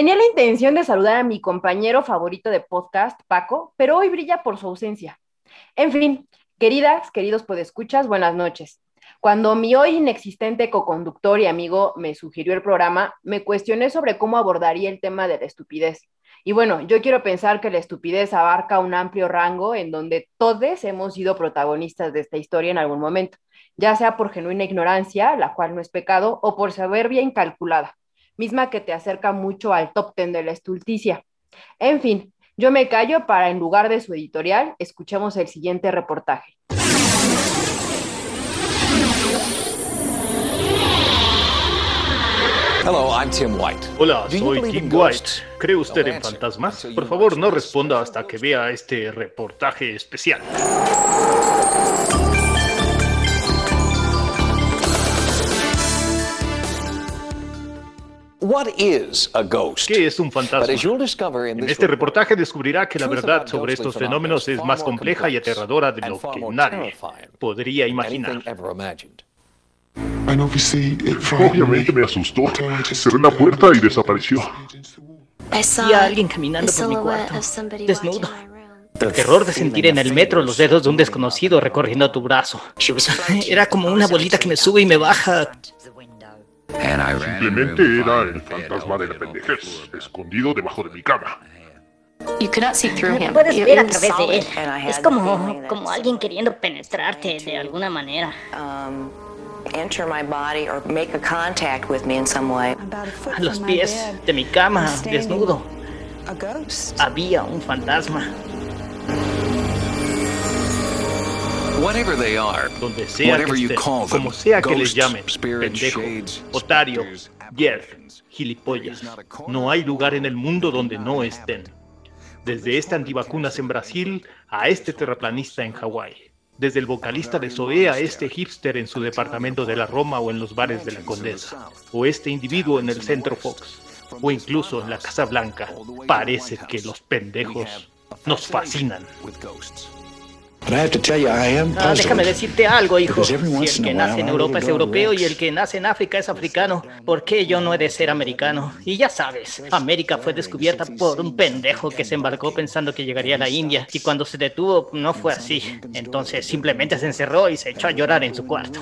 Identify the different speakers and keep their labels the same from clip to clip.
Speaker 1: Tenía la intención de saludar a mi compañero favorito de podcast, Paco, pero hoy brilla por su ausencia. En fin, queridas, queridos podescuchas, buenas noches. Cuando mi hoy inexistente coconductor y amigo me sugirió el programa, me cuestioné sobre cómo abordaría el tema de la estupidez. Y bueno, yo quiero pensar que la estupidez abarca un amplio rango en donde todos hemos sido protagonistas de esta historia en algún momento, ya sea por genuina ignorancia, la cual no es pecado, o por soberbia incalculada misma que te acerca mucho al top ten de la estulticia. En fin, yo me callo para, en lugar de su editorial, escuchemos el siguiente reportaje.
Speaker 2: Hello, I'm Tim White.
Speaker 3: Hola, soy Tim White. ¿Cree usted en fantasmas? Por favor, no responda hasta que vea este reportaje especial. ¿Qué es un fantasma? En este reportaje descubrirá que la verdad sobre estos fenómenos es más compleja y aterradora de lo que nadie podría imaginar.
Speaker 4: Obviamente me asustó. Cerré la puerta y desapareció.
Speaker 5: Vi a alguien caminando por mi cuarto, desnudo. El terror de sentir en el metro los dedos de un desconocido recorriendo tu brazo. Era como una bolita que me sube y me baja.
Speaker 4: Simplemente era el fantasma de la pendejez, escondido debajo de mi cama.
Speaker 6: No puedes ver a través de él. Es como, como alguien queriendo penetrarte de alguna manera.
Speaker 5: A los pies de mi cama, desnudo, había un fantasma.
Speaker 3: Donde sea que estén, como sea que les llamen, pendejo, otario, gilipollas, no hay lugar en el mundo donde no estén. Desde este antivacunas en Brasil a este terraplanista en Hawái. Desde el vocalista de Zoe a este hipster en su departamento de la Roma o en los bares de la Condesa. O este individuo en el Centro Fox. O incluso en la Casa Blanca. Parece que los pendejos nos fascinan.
Speaker 5: Ah, déjame decirte algo, hijo. Si el que nace en Europa es europeo y el que nace en África es africano, ¿por qué yo no he de ser americano? Y ya sabes, América fue descubierta por un pendejo que se embarcó pensando que llegaría a la India y cuando se detuvo no fue así. Entonces simplemente se encerró y se echó a llorar en su cuarto.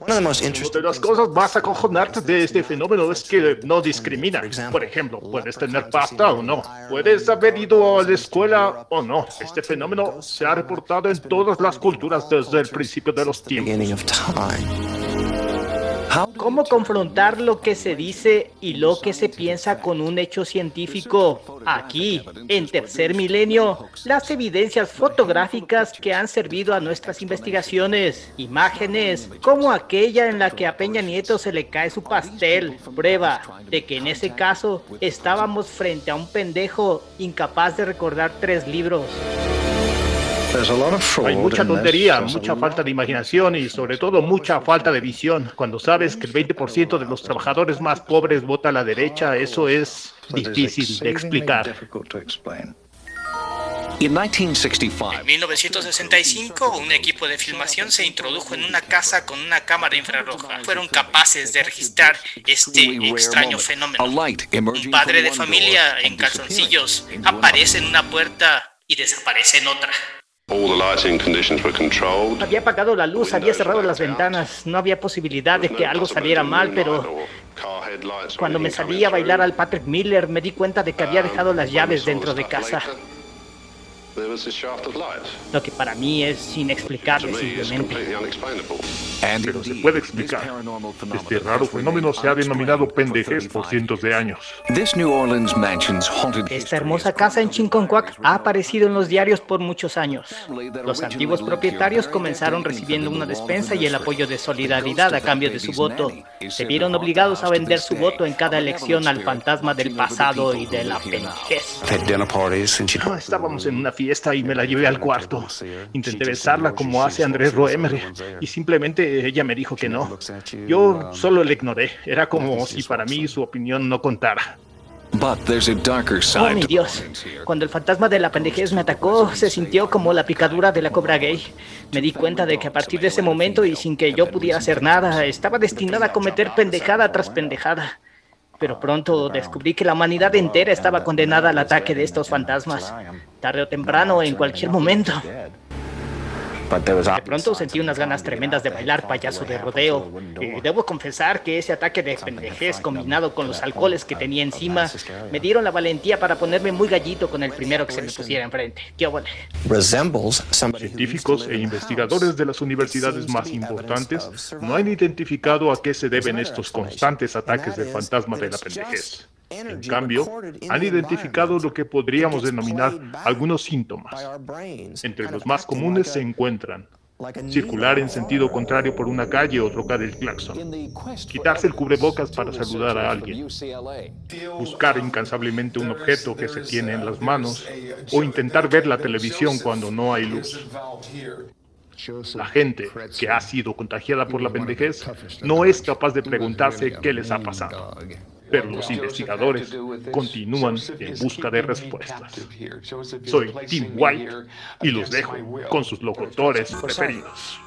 Speaker 3: Una de las cosas más acojonantes de este fenómeno es que no discrimina. Por ejemplo, puedes tener pasta o no. Puedes haber ido a la escuela o no. Este fenómeno se ha reportado en todas las culturas desde el principio de los tiempos.
Speaker 5: ¿Cómo confrontar lo que se dice y lo que se piensa con un hecho científico? Aquí, en tercer milenio, las evidencias fotográficas que han servido a nuestras investigaciones, imágenes como aquella en la que a Peña Nieto se le cae su pastel, prueba de que en ese caso estábamos frente a un pendejo incapaz de recordar tres libros.
Speaker 3: Hay mucha tontería, mucha falta de imaginación y sobre todo mucha falta de visión. Cuando sabes que el 20% de los trabajadores más pobres vota a la derecha, eso es difícil de explicar.
Speaker 5: En 1965, un equipo de filmación se introdujo en una casa con una cámara infrarroja. Fueron capaces de registrar este extraño fenómeno. Un padre de familia en calzoncillos aparece en una puerta y desaparece en otra. Había apagado la luz, había cerrado las ventanas, no había posibilidad de que algo saliera mal, pero cuando me salí a bailar al Patrick Miller me di cuenta de que había dejado las llaves dentro de casa. Lo que para mí es inexplicable simplemente.
Speaker 4: Pero se puede explicar. Este raro fenómeno se ha denominado pendejez por cientos de años.
Speaker 5: Esta hermosa casa en Chinconcuac ha aparecido en los diarios por muchos años. Los antiguos propietarios comenzaron recibiendo una despensa y el apoyo de solidaridad a cambio de su voto. Se vieron obligados a vender su voto en cada elección al fantasma del pasado y de la pendejez.
Speaker 3: Estábamos en una fiesta y me la llevé al cuarto. Intenté besarla como hace Andrés Roemer y simplemente ella me dijo que no. Yo solo le ignoré. Era como si para mí su opinión no contara.
Speaker 5: Oh, mi Dios. Cuando el fantasma de la pendejez me atacó, se sintió como la picadura de la cobra gay. Me di cuenta de que a partir de ese momento y sin que yo pudiera hacer nada, estaba destinada a cometer pendejada tras pendejada. Pero pronto descubrí que la humanidad entera estaba condenada al ataque de estos fantasmas. Tarde o temprano, en cualquier momento. De pronto sentí unas ganas tremendas de bailar payaso de rodeo. Y debo confesar que ese ataque de pendejez combinado con los alcoholes que tenía encima me dieron la valentía para ponerme muy gallito con el primero que se me pusiera enfrente. ¿Qué
Speaker 4: Científicos e investigadores de las universidades más importantes no han identificado a qué se deben estos constantes ataques del fantasma de la pendejez. En cambio, han identificado lo que podríamos denominar algunos síntomas. Entre los más comunes se encuentran circular en sentido contrario por una calle o trocar el claxon, quitarse el cubrebocas para saludar a alguien, buscar incansablemente un objeto que se tiene en las manos o intentar ver la televisión cuando no hay luz. La gente que ha sido contagiada por la pendejez no es capaz de preguntarse qué les ha pasado pero los investigadores continúan en busca de respuestas. Soy Tim White y los dejo con sus locutores preferidos.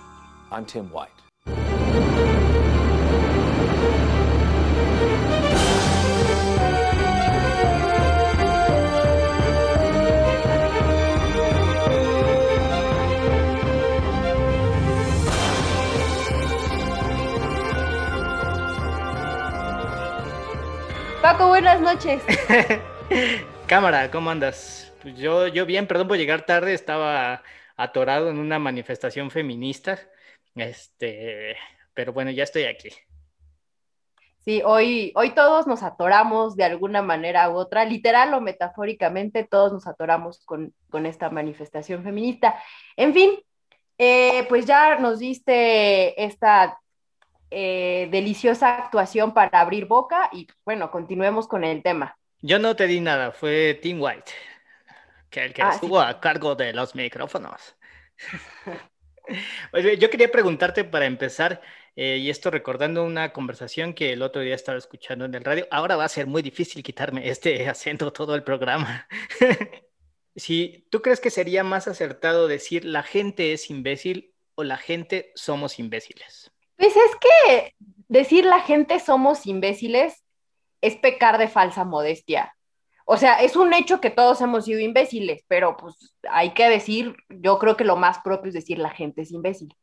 Speaker 1: Paco, buenas noches.
Speaker 5: Cámara, ¿cómo andas? Pues yo, yo bien, perdón por llegar tarde, estaba atorado en una manifestación feminista. Este, pero bueno, ya estoy aquí.
Speaker 1: Sí, hoy, hoy todos nos atoramos de alguna manera u otra, literal o metafóricamente, todos nos atoramos con, esta manifestación feminista. En fin, eh, pues ya nos diste esta eh, deliciosa actuación para abrir boca y bueno, continuemos con el tema.
Speaker 5: Yo no te di nada, fue Tim White, que el que ah, estuvo a cargo de los micrófonos. yo quería preguntarte para empezar, eh, y esto recordando una conversación que el otro día estaba escuchando en el radio, ahora va a ser muy difícil quitarme este acento todo el programa. si tú crees que sería más acertado decir la gente es imbécil o la gente somos imbéciles.
Speaker 1: Pues es que decir la gente somos imbéciles es pecar de falsa modestia. O sea, es un hecho que todos hemos sido imbéciles, pero pues hay que decir, yo creo que lo más propio es decir la gente es imbécil.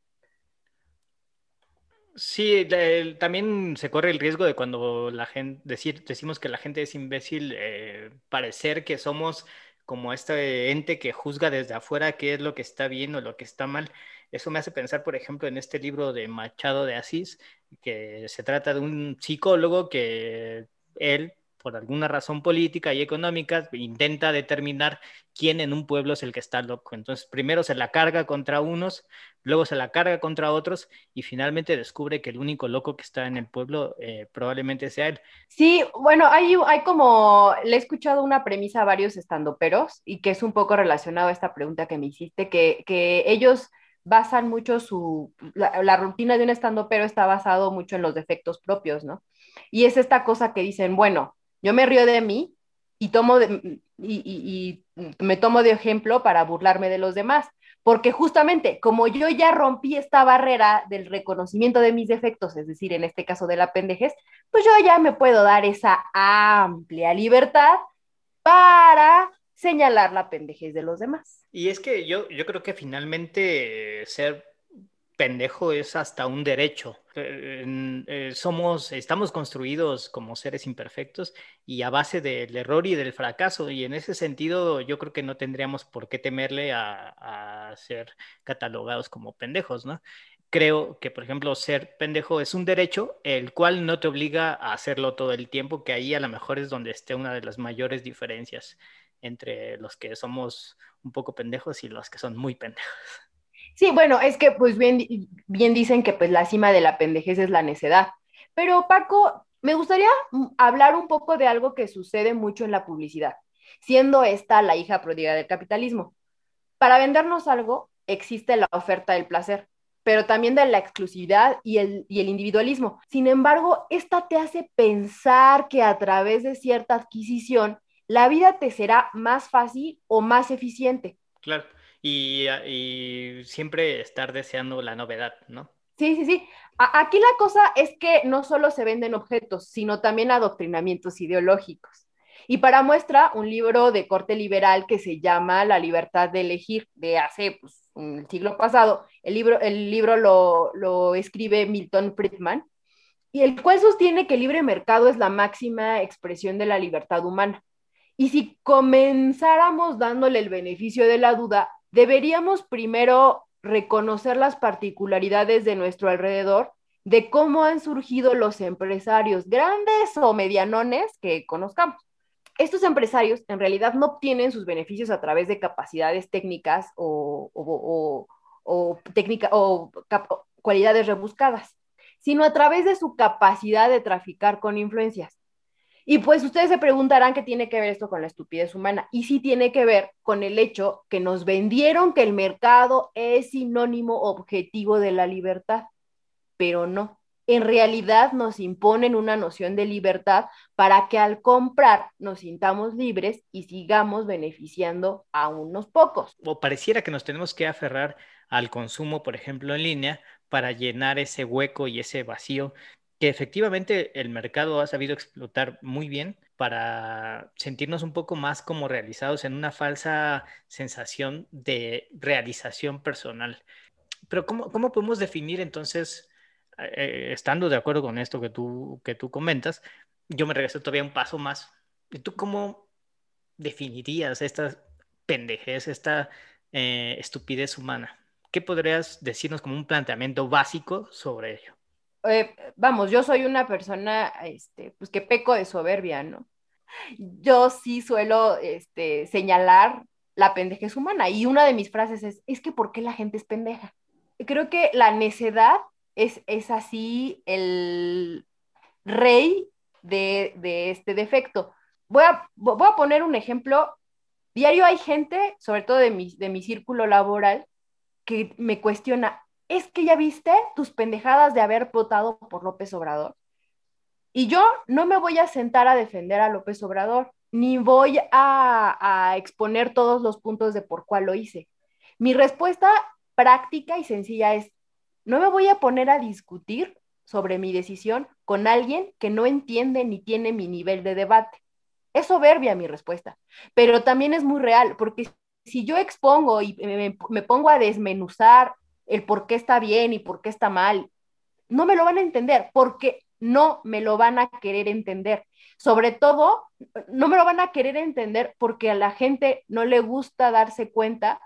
Speaker 5: Sí, también se corre el riesgo de cuando la gente decimos que la gente es imbécil, eh, parecer que somos como este ente que juzga desde afuera qué es lo que está bien o lo que está mal. Eso me hace pensar, por ejemplo, en este libro de Machado de Asís, que se trata de un psicólogo que él, por alguna razón política y económica, intenta determinar quién en un pueblo es el que está loco. Entonces, primero se la carga contra unos, luego se la carga contra otros y finalmente descubre que el único loco que está en el pueblo eh, probablemente sea él.
Speaker 1: Sí, bueno, hay, hay como, le he escuchado una premisa a varios estandoperos y que es un poco relacionado a esta pregunta que me hiciste, que, que ellos basan mucho su, la, rutina de un estando pero está basado mucho en los defectos propios, ¿no? Y es esta cosa que dicen, bueno, yo me río de mí y, tomo y, me tomo de ejemplo para burlarme de los demás, porque justamente como yo ya rompí esta barrera del reconocimiento de mis defectos, es decir, en este caso de la pendejez, pues yo ya me puedo dar esa amplia libertad para señalar la pendejez de los demás.
Speaker 5: Y es que yo, yo creo que finalmente ser pendejo es hasta un derecho. Eh, eh, somos, estamos construidos como seres imperfectos y a base del error y del fracaso. Y en ese sentido, yo creo que no tendríamos por qué temerle a, a ser catalogados como pendejos, ¿no? Creo que, por ejemplo, ser pendejo es un derecho, el cual no te obliga a hacerlo todo el tiempo, que ahí a lo mejor es donde esté una de las mayores diferencias entre los que somos un poco pendejos y los que son muy pendejos.
Speaker 1: Sí, bueno, es que pues bien, bien dicen que pues la cima de la pendejez es la necedad. Pero Paco, me gustaría hablar un poco de algo que sucede mucho en la publicidad, siendo esta la hija pródiga del capitalismo. Para vendernos algo existe la oferta del placer, pero también de la exclusividad y el, y el individualismo. Sin embargo, esta te hace pensar que a través de cierta adquisición la vida te será más fácil o más eficiente.
Speaker 5: Claro, y, siempre estar deseando la novedad, ¿no?
Speaker 1: Sí, sí, sí. aquí la cosa es que no solo se venden objetos, sino también adoctrinamientos ideológicos. Y para muestra, un libro de corte liberal que se llama La libertad de elegir, de hace pues, un siglo pasado. El libro, el libro lo, lo escribe Milton Friedman, y el cual sostiene que el libre mercado es la máxima expresión de la libertad humana. Y si comenzáramos dándole el beneficio de la duda, deberíamos primero reconocer las particularidades de nuestro alrededor, de cómo han surgido los empresarios grandes o medianones que conozcamos. Estos empresarios en realidad no obtienen sus beneficios a través de capacidades técnicas o, o, o, o cualidades rebuscadas, sino a través de su capacidad de traficar con influencias. Y pues ustedes se preguntarán qué tiene que ver esto con la estupidez humana. Y sí tiene que ver con el hecho que nos vendieron que el mercado es sinónimo objetivo de la libertad, pero no. En realidad nos imponen una noción de libertad para que al comprar nos sintamos libres y sigamos beneficiando a unos pocos.
Speaker 5: O pareciera que nos tenemos que aferrar al consumo, por ejemplo, en línea, para llenar ese hueco y ese vacío que efectivamente el mercado ha sabido explotar muy bien para sentirnos un poco más como realizados en una falsa sensación de realización personal. Pero ¿cómo, cómo podemos definir entonces, eh, estando de acuerdo con esto que tú, que tú comentas, yo me regreso todavía un paso más. ¿Y tú cómo definirías esta pendejez, esta eh, estupidez humana? ¿Qué podrías decirnos como un planteamiento básico sobre ello?
Speaker 1: Eh, vamos, yo soy una persona, este, pues que peco de soberbia, ¿no? Yo sí suelo, este, señalar la pendejez humana y una de mis frases es, es que ¿por qué la gente es pendeja? Creo que la necedad es, es así el rey de, de este defecto. Voy a, voy a poner un ejemplo. Diario hay gente, sobre todo de mi, de mi círculo laboral, que me cuestiona, es que ya viste tus pendejadas de haber votado por López Obrador. Y yo no me voy a sentar a defender a López Obrador, ni voy a, exponer todos los puntos de por cuál lo hice. Mi respuesta práctica y sencilla es, no me voy a poner a discutir sobre mi decisión con alguien que no entiende ni tiene mi nivel de debate. Es soberbia mi respuesta, pero también es muy real, porque si yo expongo y me pongo a desmenuzar el por qué está bien y por qué está mal. No me lo van a entender porque no me lo van a querer entender. Sobre todo, no me lo van a querer entender porque a la gente no le gusta darse cuenta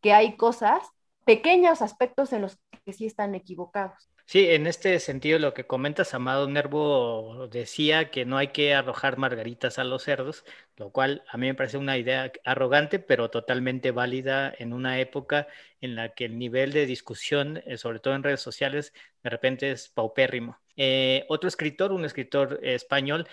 Speaker 1: que hay cosas, pequeños aspectos en los que sí están equivocados.
Speaker 5: Sí, en este sentido lo que comentas, Amado Nervo decía que no hay que arrojar margaritas a los cerdos, lo cual a mí me parece una idea arrogante, pero totalmente válida en una época en la que el nivel de discusión, eh, sobre todo en redes sociales, de repente es paupérrimo. Eh, otro escritor, un escritor español,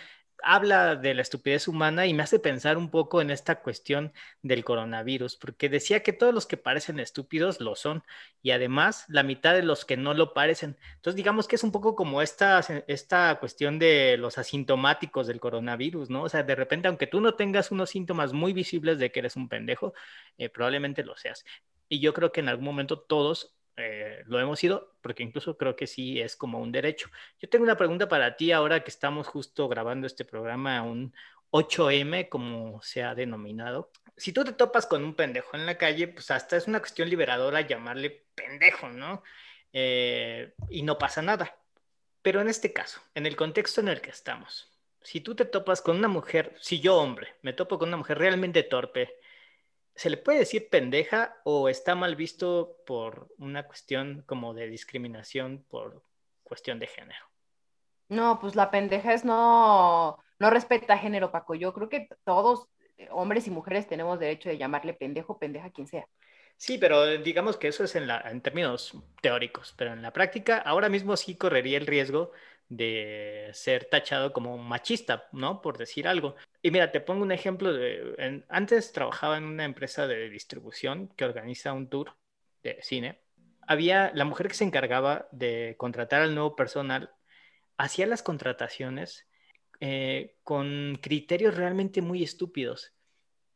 Speaker 5: habla de la estupidez humana y me hace pensar un poco en esta cuestión del coronavirus, porque decía que todos los que parecen estúpidos lo son y además la mitad de los que no lo parecen. Entonces digamos que es un poco como esta, esta cuestión de los asintomáticos del coronavirus, ¿no? O sea, de repente, aunque tú no tengas unos síntomas muy visibles de que eres un pendejo, eh, probablemente lo seas. Y yo creo que en algún momento todos eh, lo hemos ido, porque incluso creo que sí es como un derecho. Yo tengo una pregunta para ti ahora que estamos justo grabando este programa, un 8M, como se ha denominado. Si tú te topas con un pendejo en la calle, pues hasta es una cuestión liberadora llamarle pendejo, ¿no? Eh, y no pasa nada. Pero en este caso, en el contexto en el que estamos, si tú te topas con una mujer, si yo hombre, me topo con una mujer realmente torpe, ¿se le puede decir pendeja o está mal visto por una cuestión como de discriminación por cuestión de género?
Speaker 1: No, pues la pendeja es no, no respeta género, Paco. Yo creo que todos, hombres y mujeres, tenemos derecho de llamarle pendejo, pendeja, quien sea.
Speaker 5: Sí, pero digamos que eso es en, la, en términos teóricos, pero en la práctica ahora mismo sí correría el riesgo de ser tachado como machista, ¿no? Por decir algo. Y mira, te pongo un ejemplo antes trabajaba en una empresa de distribución que organiza un tour de cine. Había la mujer que se encargaba de contratar al nuevo personal, hacía las contrataciones eh, con criterios realmente muy estúpidos.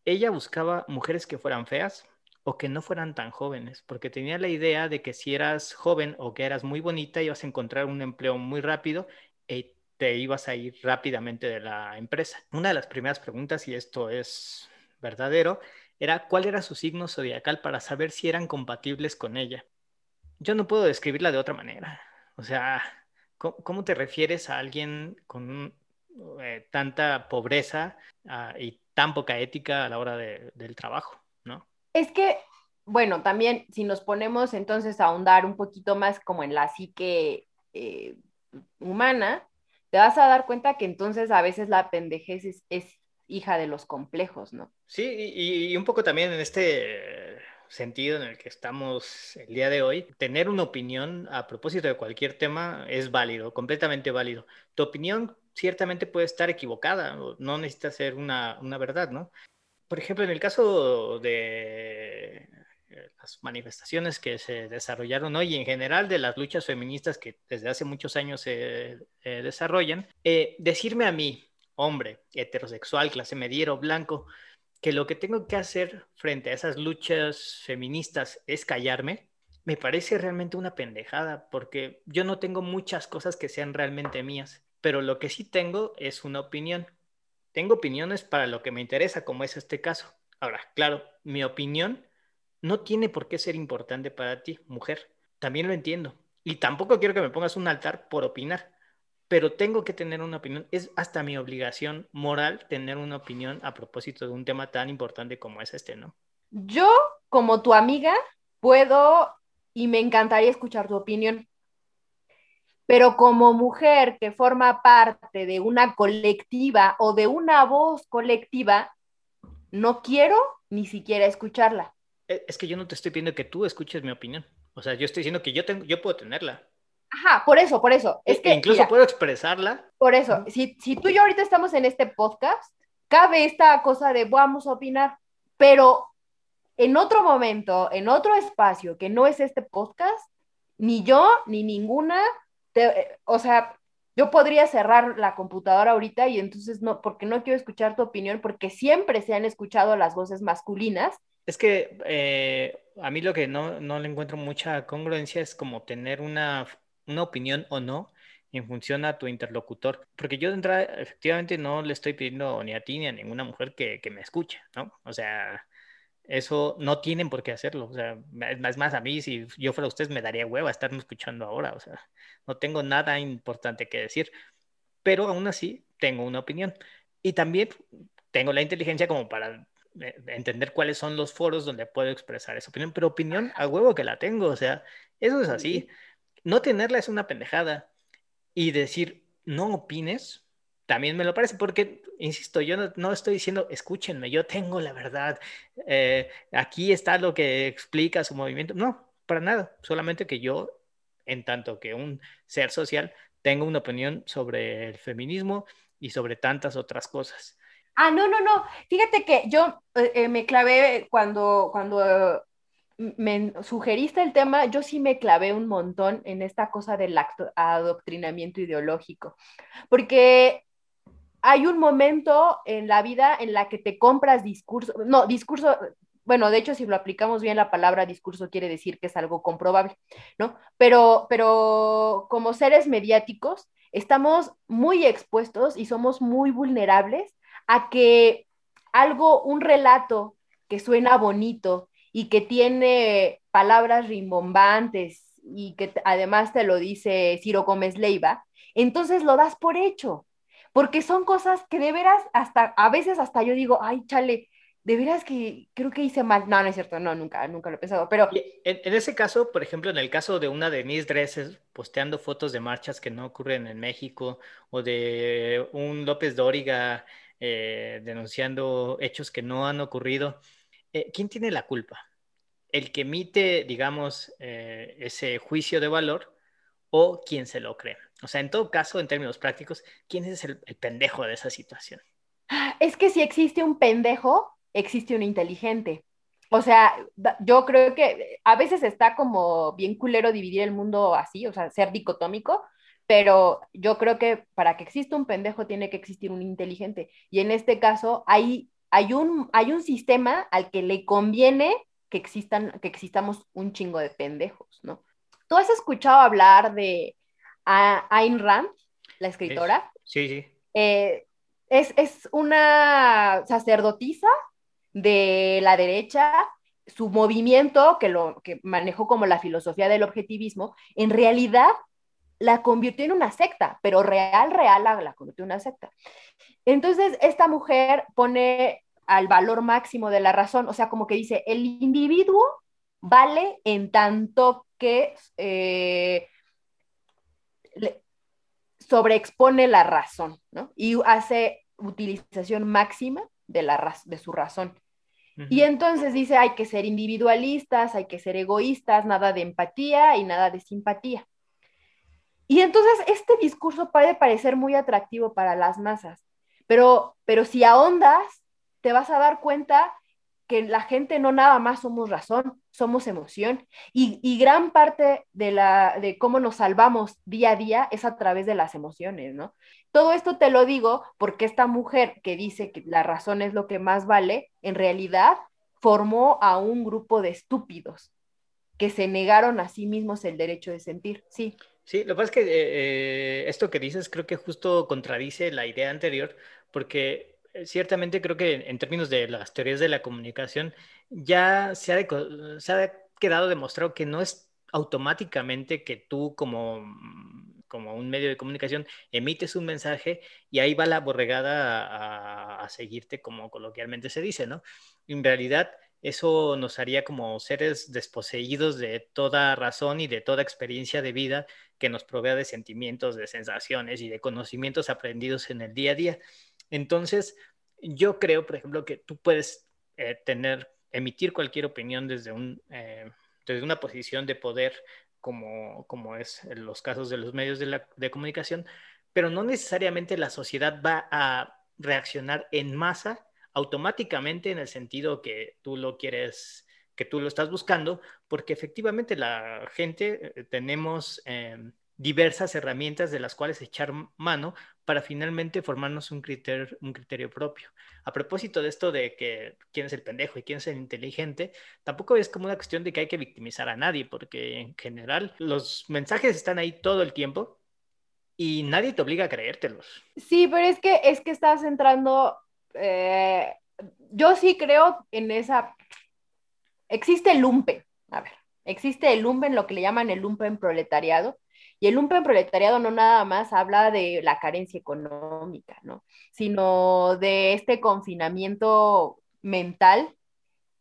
Speaker 5: Ella buscaba mujeres que fueran feas o que no fueran tan jóvenes, porque tenía la idea de que si eras joven o que eras muy bonita, ibas a encontrar un empleo muy rápido y te ibas a ir rápidamente de la empresa. Una de las primeras preguntas, y esto es verdadero, era cuál era su signo zodiacal para saber si eran compatibles con ella. Yo no puedo describirla de otra manera. O sea, ¿cómo, te refieres a alguien con eh, tanta pobreza ah, y tan poca ética a la hora del trabajo.
Speaker 1: Es que, bueno, también si nos ponemos entonces a ahondar un poquito más como en la psique eh, humana, te vas a dar cuenta que entonces a veces la pendejez es hija de los complejos, ¿no?
Speaker 5: Sí, y, un poco también en este sentido en el que estamos el día de hoy, tener una opinión a propósito de cualquier tema es válido, completamente válido. Tu opinión ciertamente puede estar equivocada, no necesita ser una, una verdad, ¿no? Por ejemplo, en el caso de las manifestaciones que se desarrollaron hoy y en general de las luchas feministas que desde hace muchos años se desarrollan, eh, decirme a mí, hombre, heterosexual, clase mediero, blanco, que lo que tengo que hacer frente a esas luchas feministas es callarme, me parece realmente una pendejada, porque yo no tengo muchas cosas que sean realmente mías, pero lo que sí tengo es una opinión. Tengo opiniones para lo que me interesa, como es este caso. Ahora, claro, mi opinión no tiene por qué ser importante para ti, mujer. También lo entiendo. Y tampoco quiero que me pongas un altar por opinar pero tengo que tener una opinión. Es hasta mi obligación moral tener una opinión a propósito de un tema tan importante como es este, ¿no?
Speaker 1: Yo, como tu amiga, puedo y me encantaría escuchar tu opinión, pero como mujer que forma parte de una colectiva o de una voz colectiva, no quiero ni siquiera escucharla.
Speaker 5: E, es que yo no te estoy pidiendo que tú escuches mi opinión. O sea, yo estoy diciendo que yo, tengo, yo puedo tenerla.
Speaker 1: Ajá, por eso, por eso. Es e que,
Speaker 5: incluso puedo expresarla.
Speaker 1: Por eso, si, si tú y yo ahorita estamos en este podcast, cabe esta cosa de vamos a opinar, pero en otro momento, en otro espacio que no es este podcast, ni yo ni ninguna, o sea, yo podría cerrar la computadora ahorita y entonces no, porque no quiero escuchar tu opinión, porque siempre se han escuchado las voces masculinas.
Speaker 5: Es que eh, a mí lo que no, no le encuentro mucha congruencia es como tener una una opinión o no en función a tu interlocutor. Porque yo de entrada, efectivamente, no le estoy pidiendo ni a ti ni a ninguna mujer que, me escuche, ¿no? O sea, eso no tienen por qué hacerlo. O sea, es más, a mí, si yo fuera ustedes, me daría hueva estarme escuchando ahora. O sea, no tengo nada importante que decir. Pero aún así, tengo una opinión. Y también tengo la inteligencia como para eh, entender cuáles son los foros donde puedo expresar esa opinión. Pero opinión, a huevo que la tengo. O sea, eso es así no tenerla es una pendejada. Y decir, no opines, también me lo parece, porque, insisto, yo no, estoy diciendo, escúchenme, yo tengo la verdad, eh, aquí está lo que explica su movimiento. No, para nada, solamente que yo, en tanto que un ser social, tengo una opinión sobre el feminismo y sobre tantas otras cosas.
Speaker 1: Ah, no, no, no. Fíjate que yo eh, eh, me clavé cuando, cuando me sugeriste el tema, yo sí me clavé un montón en esta cosa del adoctrinamiento ideológico, porque hay un momento en la vida en la que te compras discurso, no, discurso, bueno, de hecho, si lo aplicamos bien, la palabra discurso quiere decir que es algo comprobable, ¿no? Pero, pero como seres mediáticos, estamos muy expuestos y somos muy vulnerables a que algo, un relato que suena bonito, y que tiene palabras rimbombantes y que además te lo dice Ciro Gómez Leiva, entonces lo das por hecho, porque son cosas que de veras hasta, a veces hasta yo digo, ay, chale, de veras que creo que hice mal. No, no es cierto, no, nunca, nunca lo he pensado, pero...
Speaker 5: En, ese caso, por ejemplo, en el caso de una de mis Dresses posteando fotos de marchas que no ocurren en México, o de un López Dóriga eh, denunciando hechos que no han ocurrido, eh, ¿quién tiene la culpa? ¿El que emite, digamos, eh, ese juicio de valor o quien se lo cree? O sea, en todo caso, en términos prácticos, ¿quién es el, pendejo de esa situación?
Speaker 1: Es que si existe un pendejo, existe un inteligente. O sea, yo creo que a veces está como bien culero dividir el mundo así, o sea, ser dicotómico, pero yo creo que para que exista un pendejo tiene que existir un inteligente. Y en este caso hay hay un, hay un sistema al que le conviene que existan, que existamos un chingo de pendejos, ¿no? ¿Tú has escuchado hablar de Ayn Rand, la escritora?
Speaker 5: Sí, sí.
Speaker 1: Eh, es, es una sacerdotisa de la derecha, su movimiento, que lo que manejó como la filosofía del objetivismo, en realidad la convirtió en una secta, pero real, real la, la convirtió en una secta. Entonces, esta mujer pone al valor máximo de la razón, o sea, como que dice, el individuo vale en tanto que eh, sobreexpone la razón, ¿no? Y hace utilización máxima de, la, de su razón. Y entonces dice, hay que ser individualistas, hay que ser egoístas, nada de empatía y nada de simpatía. Y entonces este discurso puede parecer muy atractivo para las masas, pero, pero si ahondas, te vas a dar cuenta que la gente no nada más somos razón, somos emoción. Y, gran parte de, la, de cómo nos salvamos día a día es a través de las emociones, ¿no? Todo esto te lo digo porque esta mujer que dice que la razón es lo que más vale, en realidad formó a un grupo de estúpidos que se negaron a sí mismos el derecho de sentir. Sí.
Speaker 5: Sí, lo que pasa es que eh, eh, esto que dices creo que justo contradice la idea anterior, porque ciertamente creo que en términos de las teorías de la comunicación ya se ha, quedado demostrado que no es automáticamente que tú como, como un medio de comunicación emites un mensaje y ahí va la borregada a, a seguirte como coloquialmente se dice, ¿no? En realidad eso nos haría como seres desposeídos de toda razón y de toda experiencia de vida que nos provea de sentimientos, de sensaciones y de conocimientos aprendidos en el día a día. Entonces, yo creo, por ejemplo, que tú puedes eh, tener, emitir cualquier opinión desde, un, eh, desde una posición de poder, como, como es en los casos de los medios de, comunicación, pero no necesariamente la sociedad va a reaccionar en masa automáticamente en el sentido que tú lo quieres, que tú lo estás buscando, porque efectivamente la gente eh, tenemos em, diversas herramientas de las cuales echar mano para finalmente formarnos un criterio, propio. A propósito de esto de que quién es el pendejo y quién es el inteligente, tampoco es como una cuestión de que hay que victimizar a nadie, porque en general los mensajes están ahí todo el tiempo y nadie te obliga a creértelos.
Speaker 1: Sí, pero es que, es que estás entrando, eh, yo sí creo en esa, existe el lumpen, a ver, existe el lumpen, lo que le llaman el lumpen proletariado, y el lumpen proletariado no nada más habla de la carencia económica, ¿no? Sino de este confinamiento mental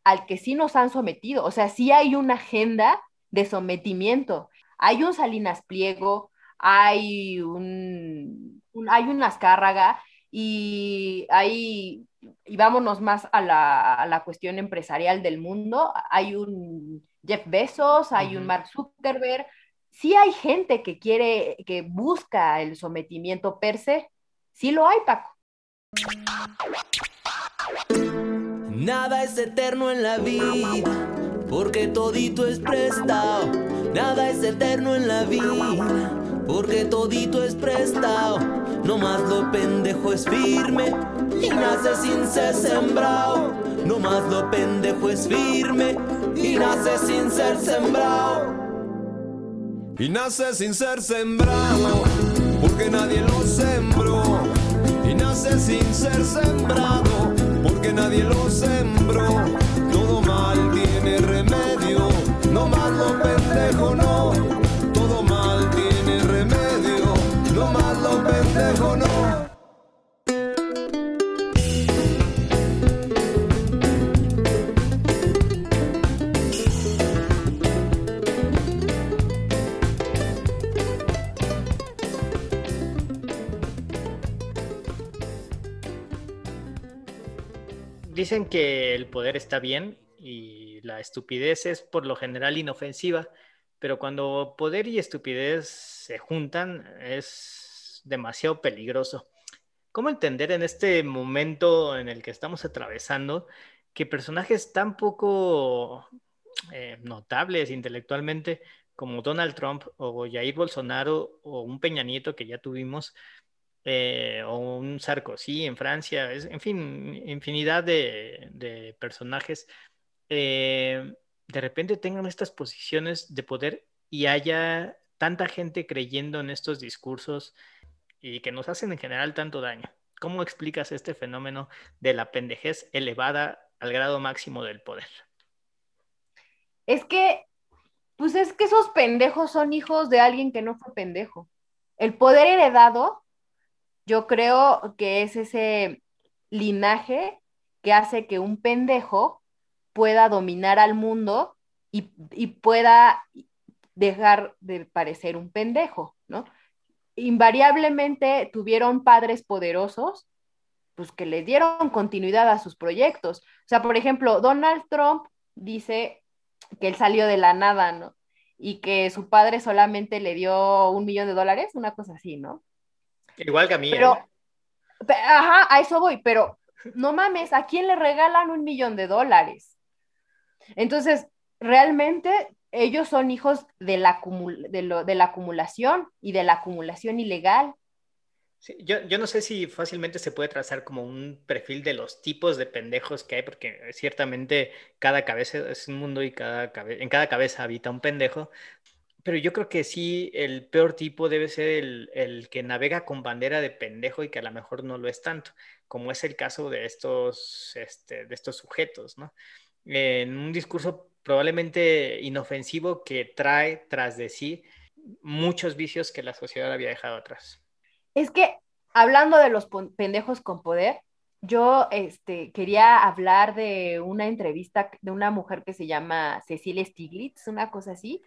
Speaker 1: al que sí nos han sometido. O sea, sí hay una agenda de sometimiento. Hay un Salinas Pliego, hay un, hay una Azcárraga y hay, y vámonos más a la, a la, cuestión empresarial del mundo, hay un Jeff Bezos, hay un Mark Zuckerberg, sí hay gente que quiere, que busca el sometimiento per se, sí lo hay, Paco.
Speaker 2: Nada es eterno en la vida, porque todito es prestado. Nada es eterno en la vida, porque todito es prestado. No más lo pendejo es firme y nace sin ser sembrado. No más lo pendejo es firme y nace sin ser sembrado y nace sin ser sembrado, porque nadie lo sembró. Y nace sin ser sembrado, porque nadie lo sembró. Todo mal tiene remedio, no más lo pendejo no.
Speaker 5: Dicen que el poder está bien y la estupidez es por lo general inofensiva, pero cuando poder y estupidez se juntan es demasiado peligroso. ¿Cómo entender en este momento en el que estamos atravesando que personajes tan poco eh, notables intelectualmente como Donald Trump o Jair Bolsonaro o un Peña Nieto que ya tuvimos, eh, o un Sarkozy en Francia, es, en fin, infinidad de, personajes eh, de repente tengan estas posiciones de poder y haya tanta gente creyendo en estos discursos y que nos hacen en general tanto daño. ¿Cómo explicas este fenómeno de la pendejez elevada al grado máximo del poder?
Speaker 1: Es que, pues es que esos pendejos son hijos de alguien que no fue pendejo. El poder heredado, yo creo que es ese linaje que hace que un pendejo pueda dominar al mundo y, pueda dejar de parecer un pendejo, ¿no? invariablemente tuvieron padres poderosos, pues que les dieron continuidad a sus proyectos. O sea, por ejemplo, Donald Trump dice que él salió de la nada, ¿no? Y que su padre solamente le dio un millón de dólares, una cosa así, ¿no?
Speaker 5: Igual que a mí.
Speaker 1: Pero, ¿eh? ajá, a eso voy, pero no mames, ¿a quién le regalan un millón de dólares? Entonces, realmente ellos son hijos de la, de, la acumulación y de la acumulación ilegal.
Speaker 5: yo, yo, no sé si fácilmente se puede trazar como un perfil de los tipos de pendejos que hay, porque ciertamente cada cabeza es un mundo y cada en cada cabeza habita un pendejo. Pero yo creo que sí, el peor tipo debe ser el, el, que navega con bandera de pendejo y que a lo mejor no lo es tanto, como es el caso de estos, este, de estos sujetos, ¿no? En un discurso probablemente inofensivo que trae tras de sí muchos vicios que la sociedad había dejado atrás.
Speaker 1: Es que hablando de los pendejos con poder, yo este, quería hablar de una entrevista de una mujer que se llama Cecilia Stiglitz, una cosa así,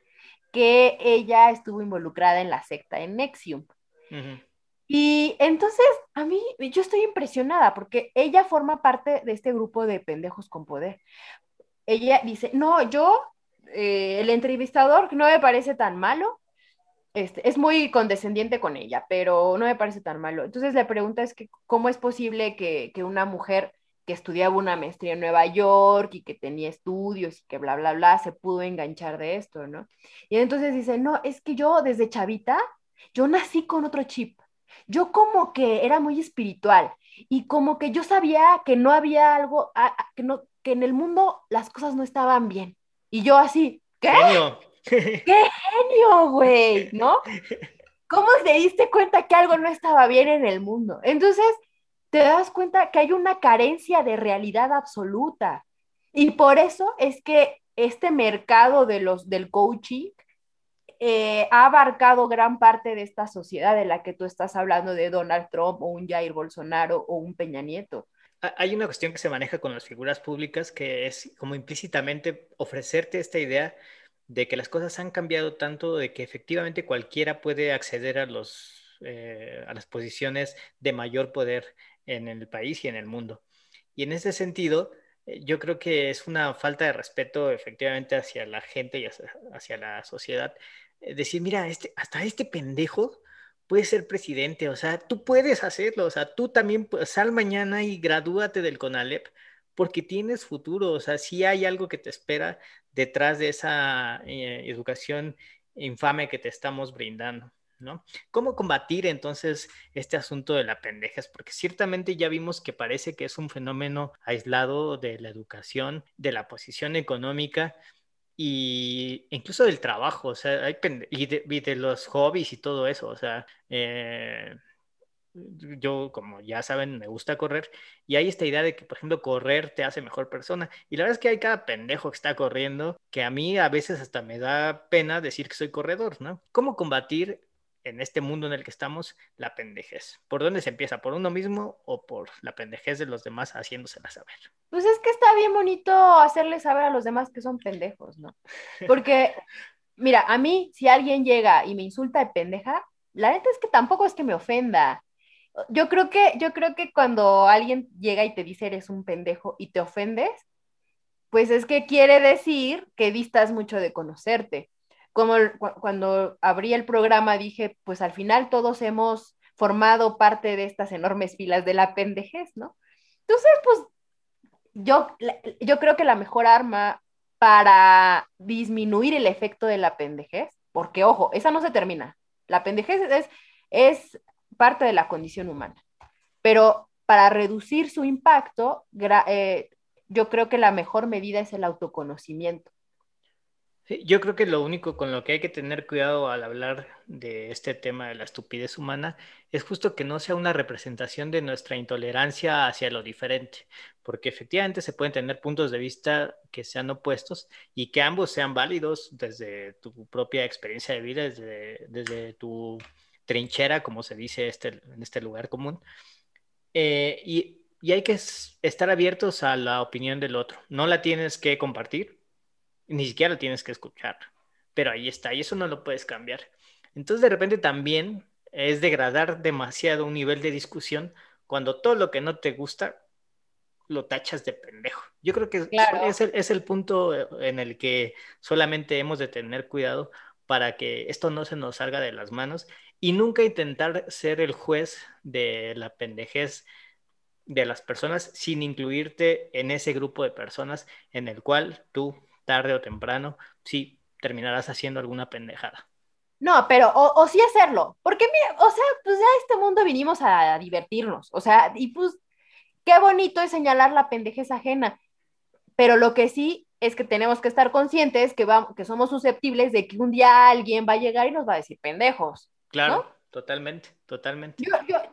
Speaker 1: que ella estuvo involucrada en la secta en Nexium. Y entonces, a mí, yo estoy impresionada porque ella forma parte de este grupo de pendejos con poder ella dice, no, yo, eh, el entrevistador no me parece tan malo, este, es muy condescendiente con ella, pero no me parece tan malo. Entonces la pregunta es que, ¿cómo es posible que, que una mujer que estudiaba una maestría en Nueva York y que tenía estudios y que bla, bla, bla, se pudo enganchar de esto, ¿no? Y entonces dice, no, es que yo desde chavita, yo nací con otro chip. Yo como que era muy espiritual y como que yo sabía que no había algo, que, no, que en el mundo las cosas no estaban bien. Y yo así, ¿qué? Genio. ¡Qué genio, güey! ¿No? ¿Cómo te diste cuenta que algo no estaba bien en el mundo? Entonces, te das cuenta que hay una carencia de realidad absoluta. Y por eso es que este mercado de los, del coaching eh, ha abarcado gran parte de esta sociedad de la que tú estás hablando de Donald Trump o un Jair Bolsonaro o un Peña Nieto.
Speaker 5: Hay una cuestión que se maneja con las figuras públicas que es como implícitamente ofrecerte esta idea de que las cosas han cambiado tanto de que efectivamente cualquiera puede acceder a, los, eh, a las posiciones de mayor poder en el país y en el mundo. Y en ese sentido, eh, yo creo que es una falta de respeto efectivamente hacia la gente y hacia, la sociedad. Eh, decir, mira, este, hasta este pendejo puedes ser presidente, o sea, tú puedes hacerlo, o sea, tú también sal mañana y gradúate del CONALEP porque tienes futuro, o sea, sí hay algo que te espera detrás de esa eh, educación infame que te estamos brindando. ¿No? ¿Cómo combatir entonces este asunto de la pendejas? Porque ciertamente ya vimos que parece que es un fenómeno aislado de la educación, de la posición económica, y incluso del trabajo, o sea, hay y, de, los hobbies y todo eso, o sea, eh, yo, como ya saben, me gusta correr y hay esta idea de que, por ejemplo, correr te hace mejor persona. Y la verdad es que hay cada pendejo que está corriendo que a mí a veces hasta me da pena decir que soy corredor, ¿no? ¿Cómo combatir en este mundo en el que estamos la pendejez? ¿Por dónde se empieza? ¿Por uno mismo o por la pendejez de los demás haciéndosela saber?
Speaker 1: Pues es que está bien bonito hacerle saber a los demás que son pendejos, ¿no? Porque, mira, a mí, si alguien llega y me insulta de pendeja, la neta es que tampoco es que me ofenda. Yo creo que, yo creo que cuando alguien llega y te dice eres un pendejo y te ofendes, pues es que quiere decir que distas mucho de conocerte como cuando abrí el programa dije, pues al final todos hemos formado parte de estas enormes filas de la pendejez, ¿no? Entonces, pues yo, yo creo que la mejor arma para disminuir el efecto de la pendejez, porque ojo, esa no se termina, la pendejez es, es parte de la condición humana, pero para reducir su impacto, eh, yo creo que la mejor medida es el autoconocimiento.
Speaker 5: Yo creo que lo único con lo que hay que tener cuidado al hablar de este tema de la estupidez humana es justo que no sea una representación de nuestra intolerancia hacia lo diferente, porque efectivamente se pueden tener puntos de vista que sean opuestos y que ambos sean válidos desde tu propia experiencia de vida, desde, desde tu trinchera, como se dice este, en este lugar común. Eh, y, y hay que estar abiertos a la opinión del otro. No la tienes que compartir, ni siquiera la tienes que escuchar, pero ahí está, y eso no lo puedes cambiar. Entonces, de repente también es degradar demasiado un nivel de discusión cuando todo lo que no te gusta lo tachas de pendejo. Yo creo que es, el, es el punto en el que solamente hemos de tener cuidado para que esto no se nos salga de las manos y nunca intentar ser el juez de la pendejez de las personas sin incluirte en ese grupo de personas en el cual tú, tarde o temprano, sí terminarás haciendo alguna pendejada.
Speaker 1: No, pero, o, sí hacerlo, porque mira, o sea, pues ya a este mundo vinimos a, divertirnos, o sea, y pues qué bonito es señalar la pendejez ajena, pero lo que sí es que tenemos que estar conscientes que, vamos, que somos susceptibles de que un día alguien va a llegar y nos va a decir pendejos.
Speaker 5: Claro, totalmente, totalmente.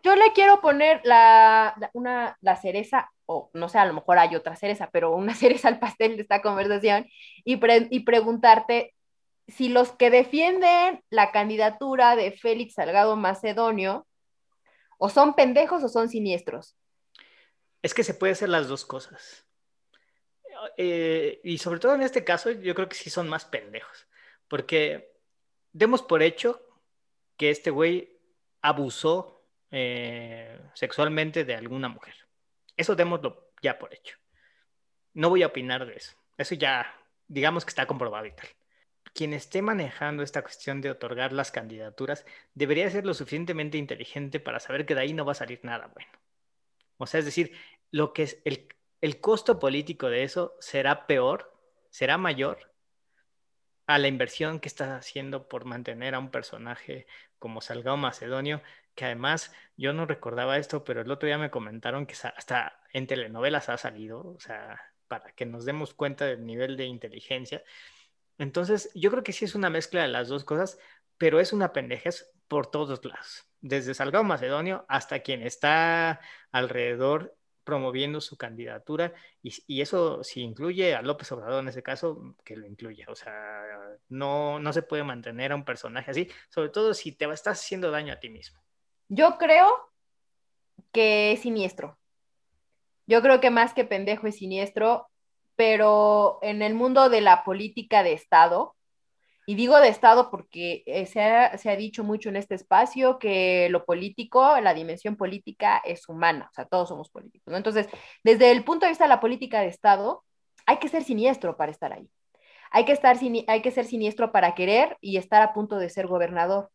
Speaker 1: Yo, le quiero poner la, una, la cereza, o no sé, a lo mejor hay otra cereza, pero una cereza al pastel de esta conversación y, y preguntarte si los que defienden la candidatura de Félix Salgado Macedonio o son pendejos o son siniestros.
Speaker 5: Es que se puede hacer las dos cosas. Eh, y sobre todo en este caso, yo creo que sí son más pendejos, porque demos por hecho que este güey abusó eh, sexualmente de alguna mujer. Eso démoslo ya por hecho. No voy a opinar de eso. Eso ya, digamos que está comprobado y tal. Quien esté manejando esta cuestión de otorgar las candidaturas debería ser lo suficientemente inteligente para saber que de ahí no va a salir nada bueno. O sea, es decir, lo que es el, el costo político de eso será peor, será mayor a la inversión que estás haciendo por mantener a un personaje como Salgado Macedonio, que además yo no recordaba esto, pero el otro día me comentaron que hasta en telenovelas ha salido, o sea, para que nos demos cuenta del nivel de inteligencia. Entonces, yo creo que sí es una mezcla de las dos cosas, pero es una pendejez por todos lados, desde Salgado Macedonio hasta quien está alrededor promoviendo su candidatura y, eso si incluye a López Obrador en ese caso, que lo incluya. O sea, no, no se puede mantener a un personaje así, sobre todo si te estás haciendo daño a ti mismo.
Speaker 1: Yo creo que es siniestro. Yo creo que más que pendejo es siniestro, pero en el mundo de la política de Estado, y digo de Estado porque eh, se ha, dicho mucho en este espacio que lo político, la dimensión política es humana, o sea, todos somos políticos, Entonces, desde el punto de vista de la política de Estado, hay que ser siniestro para estar ahí. Hay que, estar, hay que ser siniestro para querer y estar a punto de ser gobernador.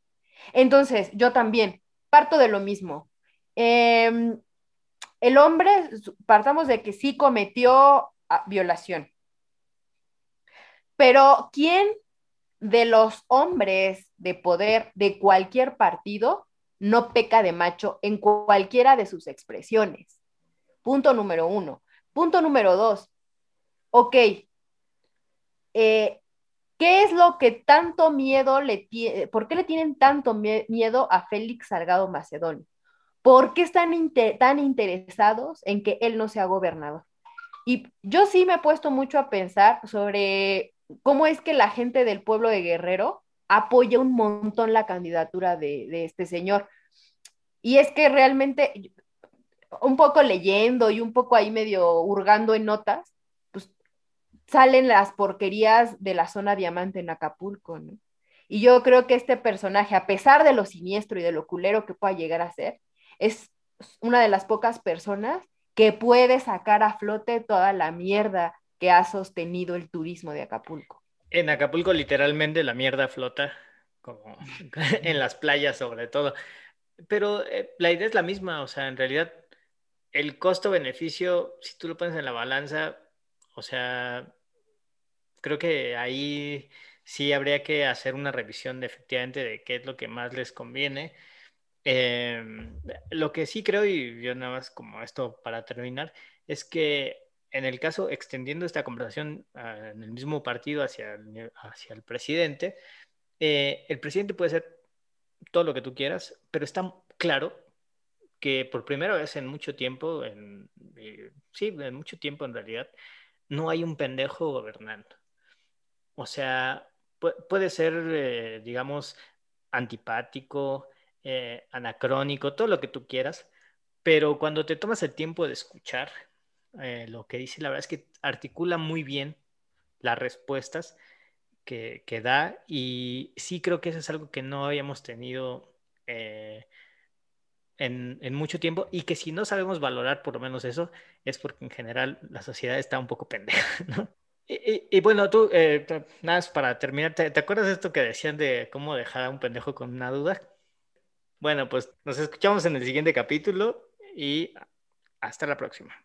Speaker 1: Entonces, yo también parto de lo mismo. Em, el hombre, partamos de que sí cometió ah, violación. Pero ¿quién de los hombres de poder de cualquier partido no peca de macho en cualquiera de sus expresiones. Punto número uno. Punto número dos. Ok. Eh, ¿Qué es lo que tanto miedo le tiene? ¿Por qué le tienen tanto miedo a Félix Salgado Macedonio? ¿Por qué están tan interesados en que él no sea gobernador? Y yo sí me he puesto mucho a pensar sobre cómo es que la gente del pueblo de Guerrero apoya un montón la candidatura de, este señor. Y es que realmente, un poco leyendo y un poco ahí medio hurgando en notas, salen las porquerías de la zona diamante en Acapulco, ¿no? Y yo creo que este personaje, a pesar de lo siniestro y de lo culero que pueda llegar a ser, es una de las pocas personas que puede sacar a flote toda la mierda que ha sostenido el turismo de Acapulco.
Speaker 5: En Acapulco literalmente la mierda flota, como en las playas sobre todo. Pero eh, la idea es la misma, o sea, en realidad el costo-beneficio, si tú lo pones en la balanza, o sea, creo que ahí sí habría que hacer una revisión de efectivamente de qué es lo que más les conviene. Em, lo que sí creo, y yo nada más como esto para terminar, es que en el caso, extendiendo esta conversación ah, en el mismo partido hacia el, hacia el presidente, eh, el presidente puede ser todo lo que tú quieras, pero está claro que por primera vez en mucho tiempo, eh, sí, en mucho tiempo en realidad, no hay un pendejo gobernando. O sea, puede ser, eh, digamos, antipático, anacrónico, todo lo que tú quieras, pero cuando te tomas el tiempo de escuchar, eh, lo que dice, la verdad es que articula muy bien las respuestas que, da y sí creo que eso es algo que no habíamos tenido eh, en, mucho tiempo y que si no sabemos valorar por lo menos eso es porque en general la sociedad está un poco pendeja, Y, bueno, tú, eh, nada más para terminar, ¿te, ¿te, acuerdas de esto que decían de cómo dejar a un pendejo con una duda? Bueno, pues nos escuchamos en el siguiente capítulo y hasta la próxima.